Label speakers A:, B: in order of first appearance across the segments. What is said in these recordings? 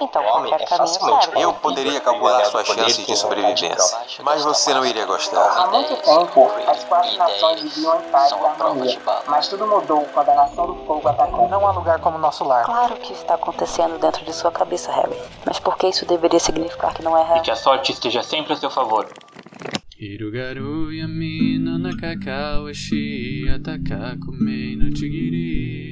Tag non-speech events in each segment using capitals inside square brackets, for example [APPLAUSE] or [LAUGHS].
A: então, qualquer caminho serve.
B: Eu poderia calcular suas chances de sobrevivência, mas você não iria gostar.
C: Há muito tempo, as quatro nações viviam em paz e harmonia, mas tudo mudou quando a Nação do Fogo atacou.
D: Não há lugar como nosso lar.
A: Claro que está acontecendo dentro de sua cabeça, Harry. Mas por que isso deveria significar que não é real?
E: E que a sorte esteja sempre a seu favor.
F: Hirugaru yami no nakakao eshi ataka kumei no chigiri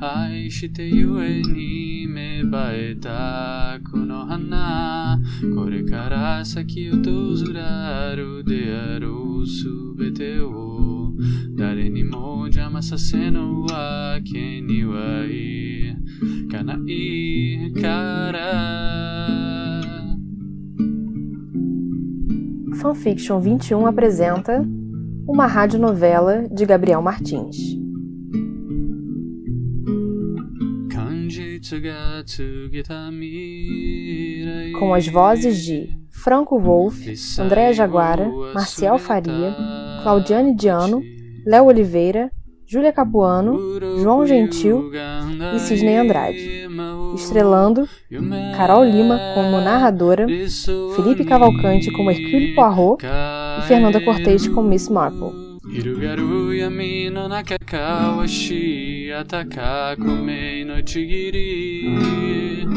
F: 愛してゆえに芽生えたこの花これから先訪らるであろうすべてを誰にも邪魔させぬわけにはいかないから
G: Fanfiction 21 apresenta uma radionovela de Gabriel Martins. Com as vozes de Franco Wolff, Andréa Jaguara, Marcial Faria, Claudiane Diano, Léo Oliveira, Júlia Capuano, João Gentil e Cisney Andrade. Estrelando Carol Lima como narradora, Felipe Cavalcante como Hercule Poirot e Fernanda Cortez como Miss Marple.
F: 広がる闇の中かわし暖かく目のちぎり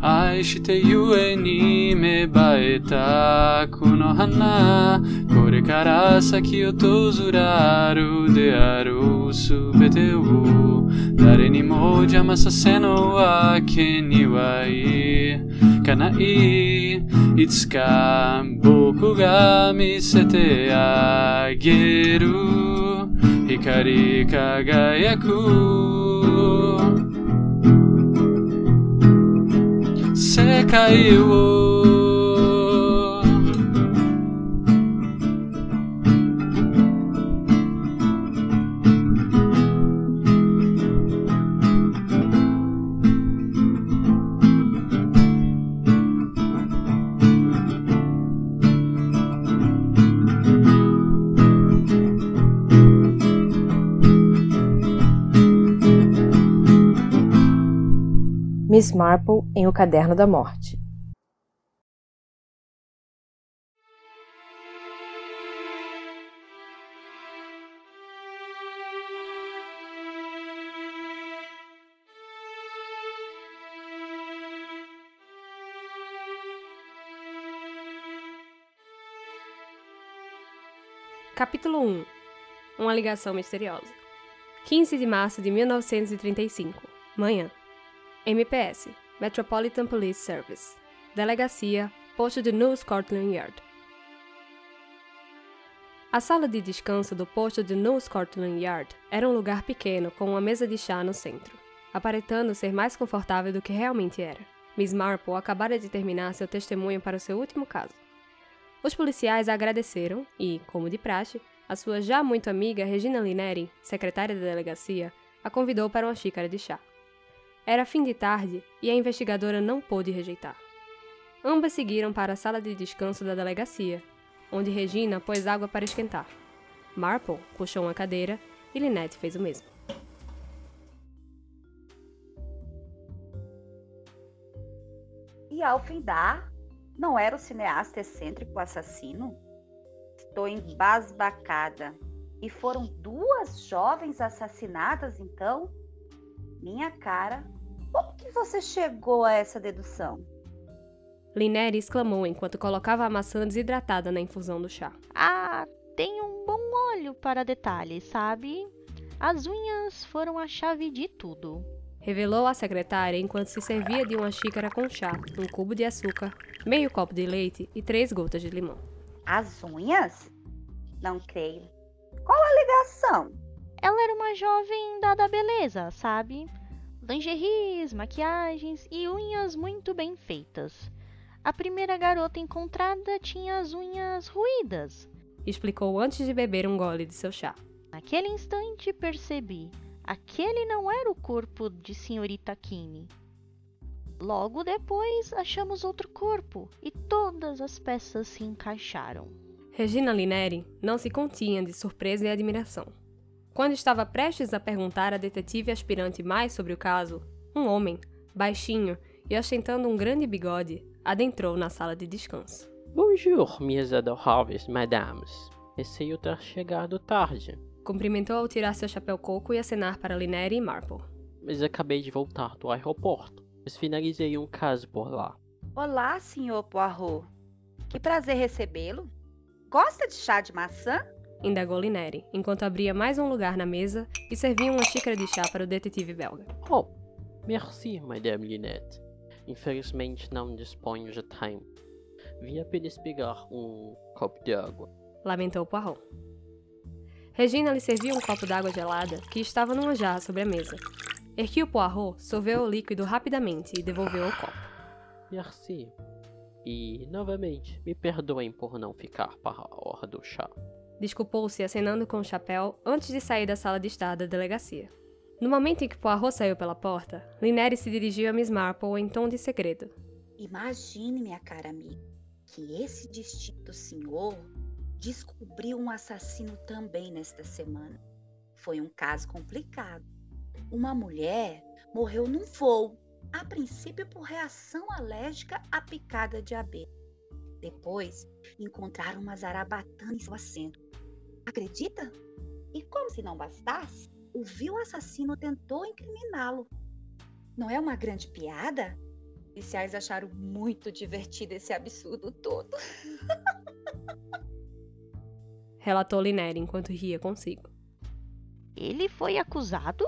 F: 愛してゆえに芽生えたこの花。これから先を訪らるであろうすべてを。誰にも邪魔させぬわけにはいかない。いつか僕が見せてあげる光り輝く世界を
G: Miss Marple em O Caderno da Morte.
H: Capítulo 1 Uma ligação misteriosa. 15 de março de 1935 Manhã MPS Metropolitan Police Service Delegacia Posto de New Scotland Yard A sala de descanso do posto de New Scotland Yard era um lugar pequeno com uma mesa de chá no centro, aparentando ser mais confortável do que realmente era. Miss Marple acabara de terminar seu testemunho para o seu último caso. Os policiais a agradeceram e, como de praxe, a sua já muito amiga Regina Lineri, secretária da delegacia, a convidou para uma xícara de chá. Era fim de tarde e a investigadora não pôde rejeitar. Ambas seguiram para a sala de descanso da delegacia, onde Regina pôs água para esquentar. Marple puxou uma cadeira e Lynette fez o mesmo.
I: E Alfindar não era o cineasta excêntrico assassino? Estou embasbacada. E foram duas jovens assassinadas, então? Minha cara, que você chegou a essa dedução?
H: Lineri exclamou enquanto colocava a maçã desidratada na infusão do chá.
J: Ah, tem um bom olho para detalhes, sabe? As unhas foram a chave de tudo.
H: Revelou a secretária enquanto se servia de uma xícara com chá, um cubo de açúcar, meio copo de leite e três gotas de limão.
I: As unhas? Não creio. Qual a ligação?
J: Ela era uma jovem dada à beleza, sabe? Lingeries, maquiagens e unhas muito bem feitas. A primeira garota encontrada tinha as unhas ruídas.
H: Explicou antes de beber um gole de seu chá.
J: Naquele instante percebi. Aquele não era o corpo de senhorita Kinney. Logo depois, achamos outro corpo e todas as peças se encaixaram.
H: Regina Lineri não se continha de surpresa e admiração. Quando estava prestes a perguntar à detetive aspirante mais sobre o caso, um homem, baixinho e ostentando um grande bigode, adentrou na sala de descanso.
D: Bonjour, minhas adoráveis madames. Receio ter chegado tarde.
H: Cumprimentou ao tirar seu chapéu coco e acenar para Lineri e Marple.
D: Mas acabei de voltar do aeroporto, mas finalizei um caso por lá.
I: Olá, senhor Poirot. Que prazer recebê-lo. Gosta de chá de maçã?
H: Indagou Lineri, enquanto abria mais um lugar na mesa e servia uma xícara de chá para o detetive belga.
D: Oh, merci, Madame Linette. Infelizmente não disponho de tempo. Vim apenas pegar um copo de água.
H: Lamentou Poirot. Regina lhe serviu um copo d'água gelada que estava numa jarra sobre a mesa. Erquiu Poirot, sorveu o líquido rapidamente e devolveu o copo.
D: Merci. E, novamente, me perdoem por não ficar para a hora do chá.
H: Desculpou-se acenando com o chapéu antes de sair da sala de estar da delegacia. No momento em que Poirot saiu pela porta, Lineri se dirigiu a Miss Marple em tom de segredo.
I: Imagine, minha cara amiga, que esse distinto senhor descobriu um assassino também nesta semana. Foi um caso complicado. Uma mulher morreu num voo, a princípio por reação alérgica à picada de abelha. Depois, encontraram uma zarabatana em seu assento. Acredita? E como se não bastasse, o vil assassino tentou incriminá-lo. Não é uma grande piada? Os policiais acharam muito divertido esse absurdo todo. [LAUGHS]
H: Relatou Lineri enquanto ria consigo.
J: Ele foi acusado?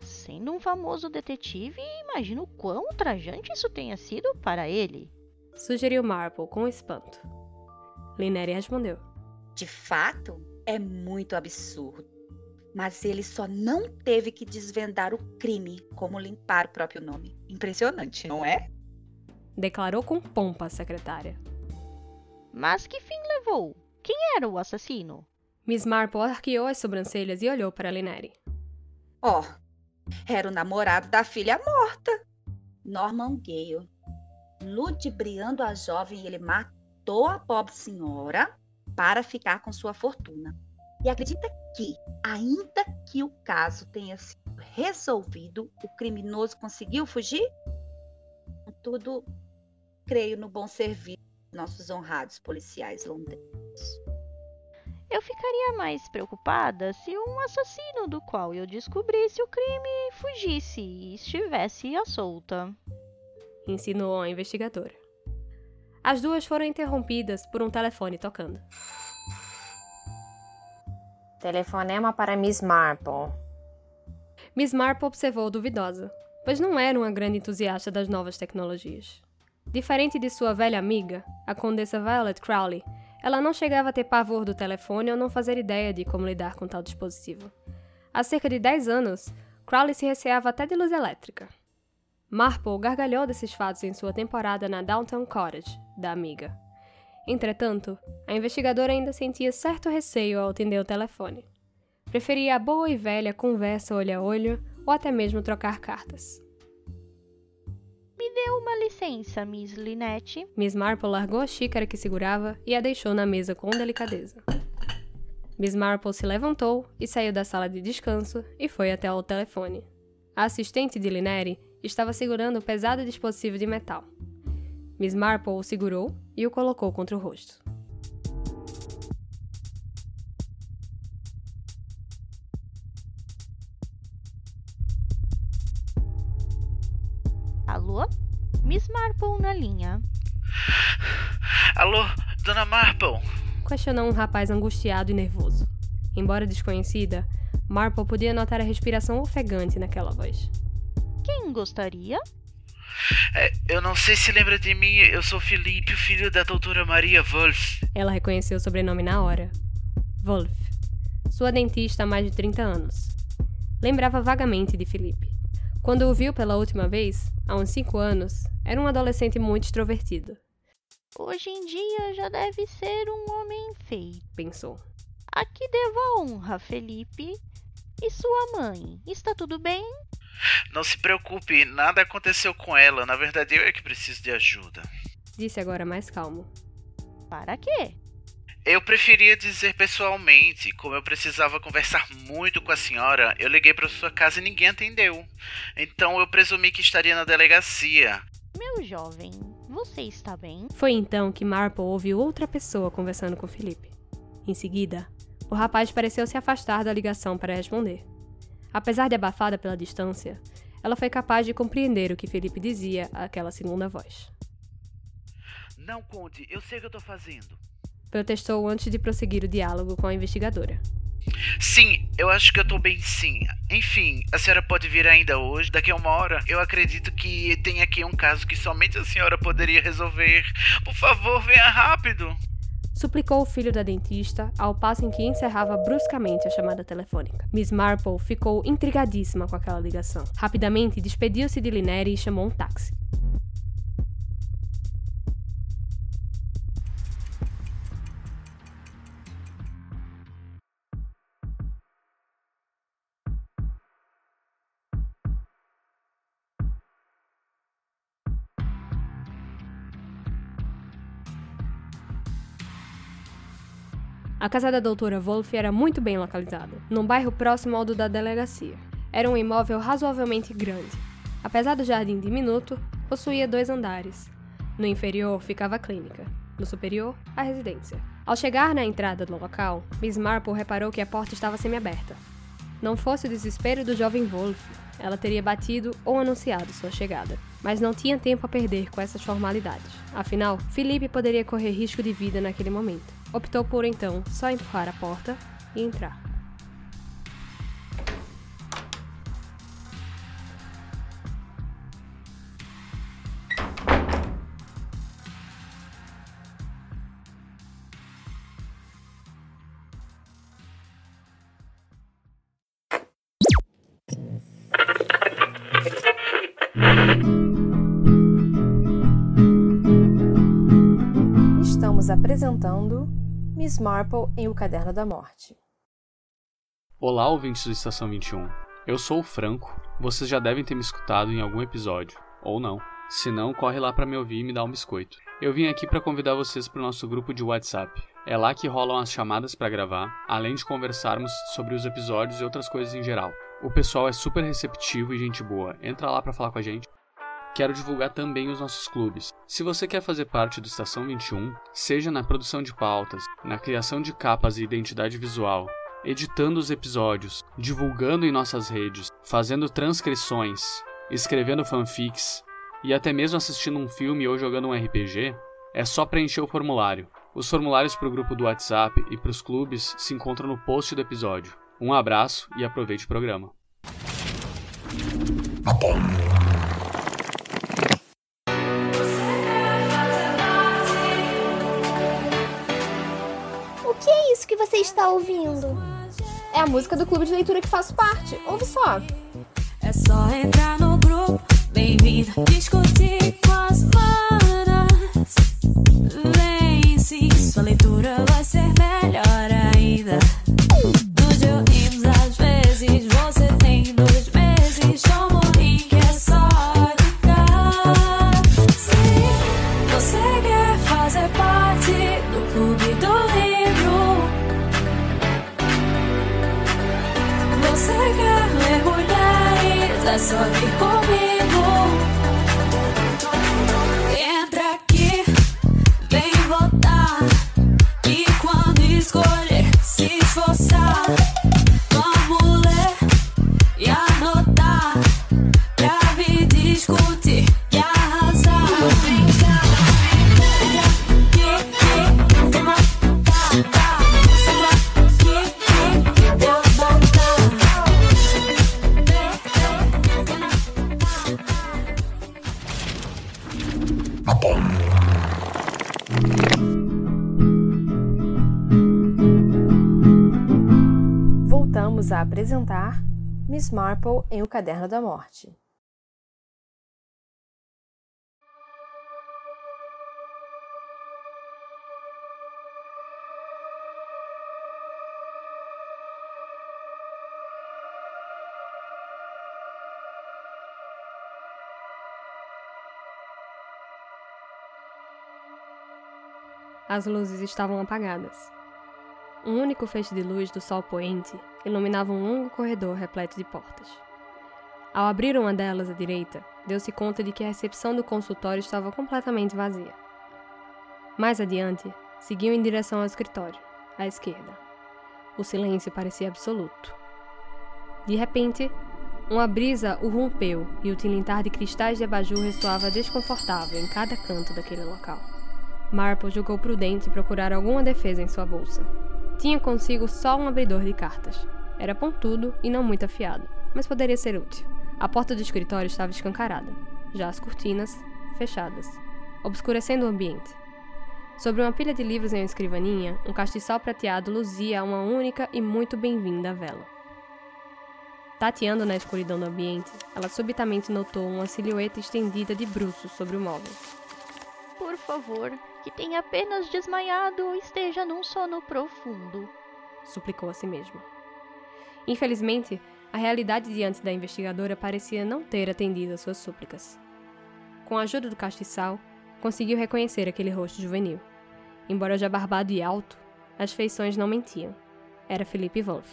J: Sendo um famoso detetive, imagino quão ultrajante isso tenha sido para ele.
H: Sugeriu Marple com espanto. Lineri respondeu:
I: De fato, é muito absurdo. Mas ele só não teve que desvendar o crime como limpar o próprio nome. Impressionante, não é?
H: Declarou com pompa a secretária.
J: Mas que fim levou? Quem era o assassino?
H: Miss Marple arqueou as sobrancelhas e olhou para Lineri.
I: Ó, oh, era o namorado da filha morta, Norman Gale. Ludibriando a jovem, ele matou a pobre senhora para ficar com sua fortuna. E acredita que, ainda que o caso tenha sido resolvido, o criminoso conseguiu fugir? Tudo creio no bom serviço dos nossos honrados policiais londrinos.
J: Eu ficaria mais preocupada se um assassino do qual eu descobrisse o crime fugisse e estivesse à solta.
H: Insinuou a investigadora. As duas foram interrompidas por um telefone tocando.
G: Telefonema para Miss Marple.
H: Miss Marple observou duvidosa, pois não era uma grande entusiasta das novas tecnologias. Diferente de sua velha amiga, a condessa Violet Crowley, ela não chegava a ter pavor do telefone ou não fazer ideia de como lidar com tal dispositivo. Há cerca de 10 anos, Crowley se receava até de luz elétrica. Marple gargalhou desses fatos em sua temporada na Downtown Cottage, da amiga. Entretanto, a investigadora ainda sentia certo receio ao atender o telefone. Preferia a boa e velha conversa olho a olho ou até mesmo trocar cartas.
J: Me dê uma licença, Miss Linette.
H: Miss Marple largou a xícara que segurava e a deixou na mesa com delicadeza. Miss Marple se levantou e saiu da sala de descanso e foi até o telefone. A assistente de Lineri estava segurando o pesado dispositivo de metal. Miss Marple o segurou e o colocou contra o rosto.
J: Alô? Miss Marple na linha.
K: Alô, Dona Marple?
H: Questionou um rapaz angustiado e nervoso. Embora desconhecida, Marple podia notar a respiração ofegante naquela voz.
J: Quem gostaria?
K: É, eu não sei se lembra de mim, eu sou Felipe, o filho da doutora Maria Wolf.
H: Ela reconheceu o sobrenome na hora. Wolf. Sua dentista há mais de 30 anos. Lembrava vagamente de Felipe. Quando o viu pela última vez, há uns 5 anos, era um adolescente muito extrovertido.
J: Hoje em dia já deve ser um homem feio,
H: pensou.
J: Aqui devo a honra, Felipe. E sua mãe, está tudo bem?
K: Não se preocupe, nada aconteceu com ela. Na verdade, eu é que preciso de ajuda.
H: Disse agora mais calmo.
J: Para quê?
K: Eu preferia dizer pessoalmente. Como eu precisava conversar muito com a senhora, eu liguei para sua casa e ninguém atendeu. Então eu presumi que estaria na delegacia.
J: Meu jovem, você está bem?
H: Foi então que Marple ouviu outra pessoa conversando com Felipe. Em seguida, o rapaz pareceu se afastar da ligação para responder. Apesar de abafada pela distância, ela foi capaz de compreender o que Felipe dizia àquela segunda voz.
K: Não, Conde, eu sei o que eu tô fazendo.
H: Protestou antes de prosseguir o diálogo com a investigadora.
K: Sim, eu acho que eu tô bem sim. Enfim, a senhora pode vir ainda hoje, daqui a uma hora. Eu acredito que tem aqui um caso que somente a senhora poderia resolver. Por favor, venha rápido.
H: Suplicou o filho da dentista, ao passo em que encerrava bruscamente a chamada telefônica. Miss Marple ficou intrigadíssima com aquela ligação. Rapidamente despediu-se de Lineri e chamou um táxi. A casa da doutora Wolff era muito bem localizada, num bairro próximo ao do da delegacia. Era um imóvel razoavelmente grande. Apesar do jardim diminuto, possuía dois andares. No inferior ficava a clínica, no superior, a residência. Ao chegar na entrada do local, Miss Marple reparou que a porta estava semiaberta. Não fosse o desespero do jovem Wolff, ela teria batido ou anunciado sua chegada. Mas não tinha tempo a perder com essas formalidades. Afinal, Felipe poderia correr risco de vida naquele momento. Optou por então só empurrar a porta e entrar.
G: Apresentando Miss Marple em O Caderno da Morte.
L: Olá, ouvintes do Estação 21. Eu sou o Franco. Vocês já devem ter me escutado em algum episódio, ou não. Se não, corre lá para me ouvir e me dá um biscoito. Eu vim aqui para convidar vocês para o nosso grupo de WhatsApp. É lá que rolam as chamadas para gravar, além de conversarmos sobre os episódios e outras coisas em geral. O pessoal é super receptivo e gente boa. Entra lá para falar com a gente. Quero divulgar também os nossos clubes. Se você quer fazer parte do Estação 21, seja na produção de pautas, na criação de capas e identidade visual, editando os episódios, divulgando em nossas redes, fazendo transcrições, escrevendo fanfics e até mesmo assistindo um filme ou jogando um RPG, é só preencher o formulário. Os formulários para o grupo do WhatsApp e para os clubes se encontram no post do episódio. Um abraço e aproveite o programa.
M: Está ouvindo?
G: É a música do clube de leitura que faço parte. Ouve só.
N: É só entrar no grupo, bem-vindo, discutir com as manas. Vem sim, sua leitura vai ser melhor ainda.
G: apresentar Miss Marple em O Caderno da Morte.
H: As luzes estavam apagadas. Um único feixe de luz do sol poente iluminava um longo corredor repleto de portas. Ao abrir uma delas à direita, deu-se conta de que a recepção do consultório estava completamente vazia. Mais adiante, seguiu em direção ao escritório, à esquerda. O silêncio parecia absoluto. De repente, uma brisa o rompeu e o tilintar de cristais de abajur ressoava desconfortável em cada canto daquele local. Marple julgou prudente procurar alguma defesa em sua bolsa. Tinha consigo só um abridor de cartas. Era pontudo e não muito afiado, mas poderia ser útil. A porta do escritório estava escancarada, já as cortinas fechadas, obscurecendo o ambiente. Sobre uma pilha de livros em uma escrivaninha, um castiçal prateado luzia uma única e muito bem-vinda vela. Tateando na escuridão do ambiente, ela subitamente notou uma silhueta estendida de bruços sobre o móvel.
J: Por favor, que tenha apenas desmaiado ou esteja num sono profundo.
H: Suplicou a si mesma. Infelizmente, a realidade diante da investigadora parecia não ter atendido às suas súplicas. Com a ajuda do castiçal, conseguiu reconhecer aquele rosto juvenil. Embora já barbado e alto, as feições não mentiam. Era Felipe Wolff.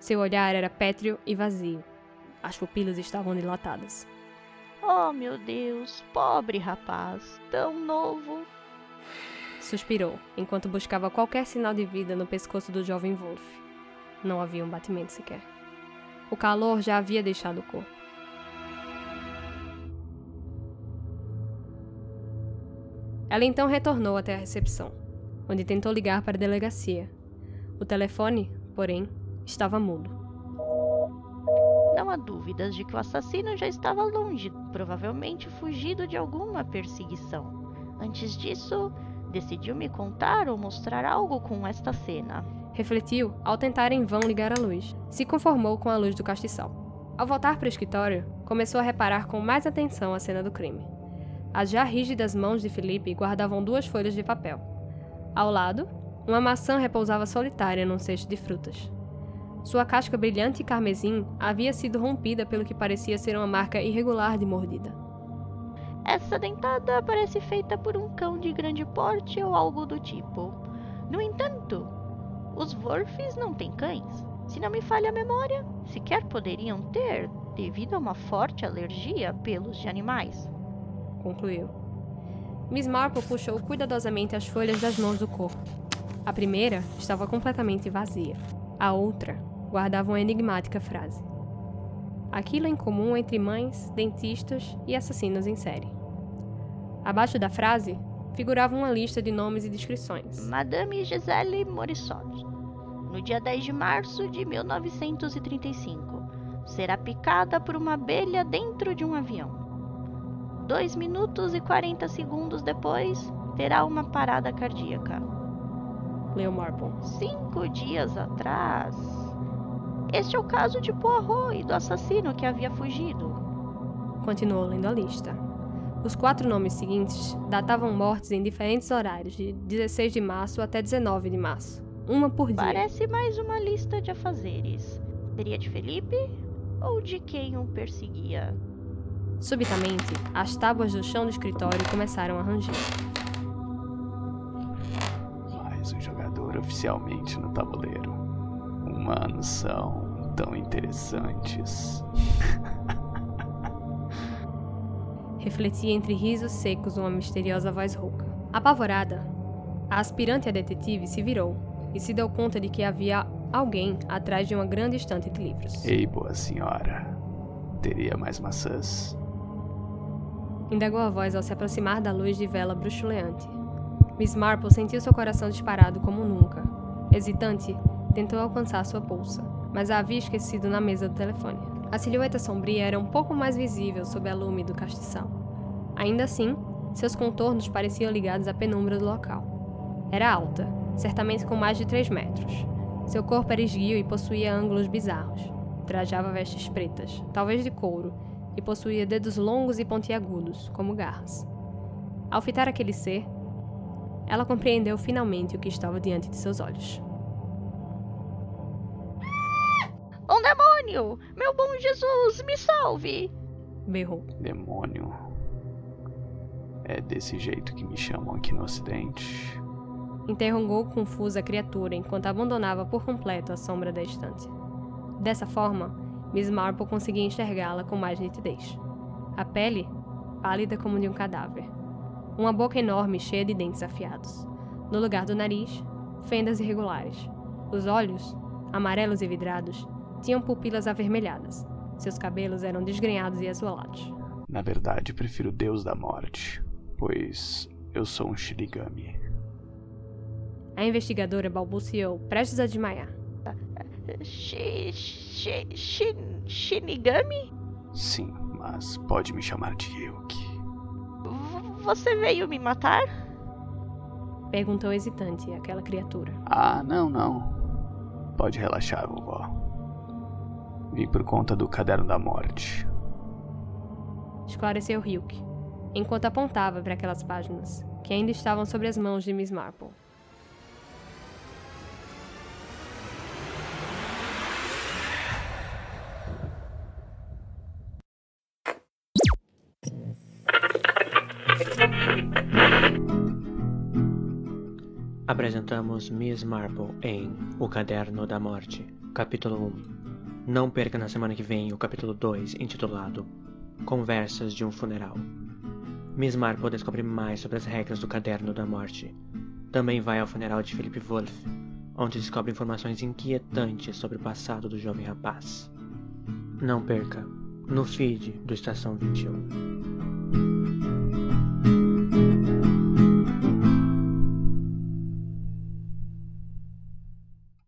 H: Seu olhar era pétreo e vazio. As pupilas estavam dilatadas.
J: Oh, meu Deus, pobre rapaz, tão novo.
H: Suspirou, enquanto buscava qualquer sinal de vida no pescoço do jovem Wolf. Não havia um batimento sequer. O calor já havia deixado o corpo. Ela então retornou até a recepção, onde tentou ligar para a delegacia. O telefone, porém, estava mudo.
J: Não há dúvidas de que o assassino já estava longe, provavelmente fugido de alguma perseguição. Antes disso, decidiu me contar ou mostrar algo com esta cena.
H: Refletiu ao tentar em vão ligar a luz. Se conformou com a luz do castiçal. Ao voltar para o escritório, começou a reparar com mais atenção a cena do crime. As já rígidas mãos de Felipe guardavam duas folhas de papel. Ao lado, uma maçã repousava solitária num cesto de frutas. Sua casca brilhante e carmesim havia sido rompida pelo que parecia ser uma marca irregular de mordida.
J: Essa dentada parece feita por um cão de grande porte ou algo do tipo. No entanto, os Wolfs não têm cães. Se não me falha a memória, sequer poderiam ter, devido a uma forte alergia a pelos de animais.
H: Concluiu. Miss Marple puxou cuidadosamente as folhas das mãos do corpo. A primeira estava completamente vazia. A outra guardava uma enigmática frase. Aquilo em comum entre mães, dentistas e assassinos em série. Abaixo da frase figurava uma lista de nomes e descrições.
J: Madame Gisele Morisot, no dia 10 de março de 1935, será picada por uma abelha dentro de um avião. Dois minutos e 40 segundos depois, terá uma parada cardíaca.
H: Leo Marple.
J: Cinco dias atrás. Este é o caso de Poirot e do assassino que havia fugido.
H: Continuou lendo a lista. Os quatro nomes seguintes datavam mortes em diferentes horários, de 16 de março até 19 de março. Uma por dia.
J: Parece mais uma lista de afazeres. Seria de Felipe ou de quem o perseguia?
H: Subitamente, as tábuas do chão do escritório começaram a ranger.
F: Mais um jogador oficialmente no tabuleiro. Humanos são tão interessantes. [LAUGHS]
H: Refletia entre risos secos uma misteriosa voz rouca. Apavorada, a aspirante a detetive se virou e se deu conta de que havia alguém atrás de uma grande estante de livros.
F: Ei, boa senhora. Teria mais maçãs?
H: Indagou a voz ao se aproximar da luz de vela bruxuleante. Miss Marple sentiu seu coração disparado como nunca. Hesitante, tentou alcançar sua bolsa, mas a havia esquecido na mesa do telefone. A silhueta sombria era um pouco mais visível sob a lume do castiçal. Ainda assim, seus contornos pareciam ligados à penumbra do local. Era alta, certamente com mais de 3 metros. Seu corpo era esguio e possuía ângulos bizarros. Trajava vestes pretas, talvez de couro, e possuía dedos longos e pontiagudos, como garras. Ao fitar aquele ser, ela compreendeu finalmente o que estava diante de seus olhos.
J: Um demônio! Meu bom Jesus, me salve!
H: Berrou.
F: Demônio. É desse jeito que me chamam aqui no Ocidente.
H: interrogou confusa a criatura enquanto abandonava por completo a sombra da estante. Dessa forma, Miss Marple conseguia enxergá-la com mais nitidez. A pele, pálida como de um cadáver. Uma boca enorme cheia de dentes afiados. No lugar do nariz, fendas irregulares. Os olhos, amarelos e vidrados, tinham pupilas avermelhadas. Seus cabelos eram desgrenhados e azulados.
L: Na verdade, prefiro o Deus da Morte, pois eu sou um Shinigami.
H: A investigadora balbuciou, prestes a desmaiar.
J: Shi, shi, shi, Shinigami?
L: Sim, mas pode me chamar de Yuki.
J: V- Você veio me matar?
H: Perguntou hesitante aquela criatura.
L: Ah, não, não. Pode relaxar, vovó. Vim por conta do Caderno da Morte.
H: Esclareceu Ryuk, enquanto apontava para aquelas páginas, que ainda estavam sobre as mãos de Miss Marple.
O: Apresentamos Miss Marple em O Caderno da Morte, capítulo 1. Não perca na semana que vem o capítulo 2, intitulado Conversas de um Funeral. Miss Marple descobre mais sobre as regras do Caderno da Morte. Também vai ao funeral de Philip Wolf, onde descobre informações inquietantes sobre o passado do jovem rapaz. Não perca, no feed do Estação 21.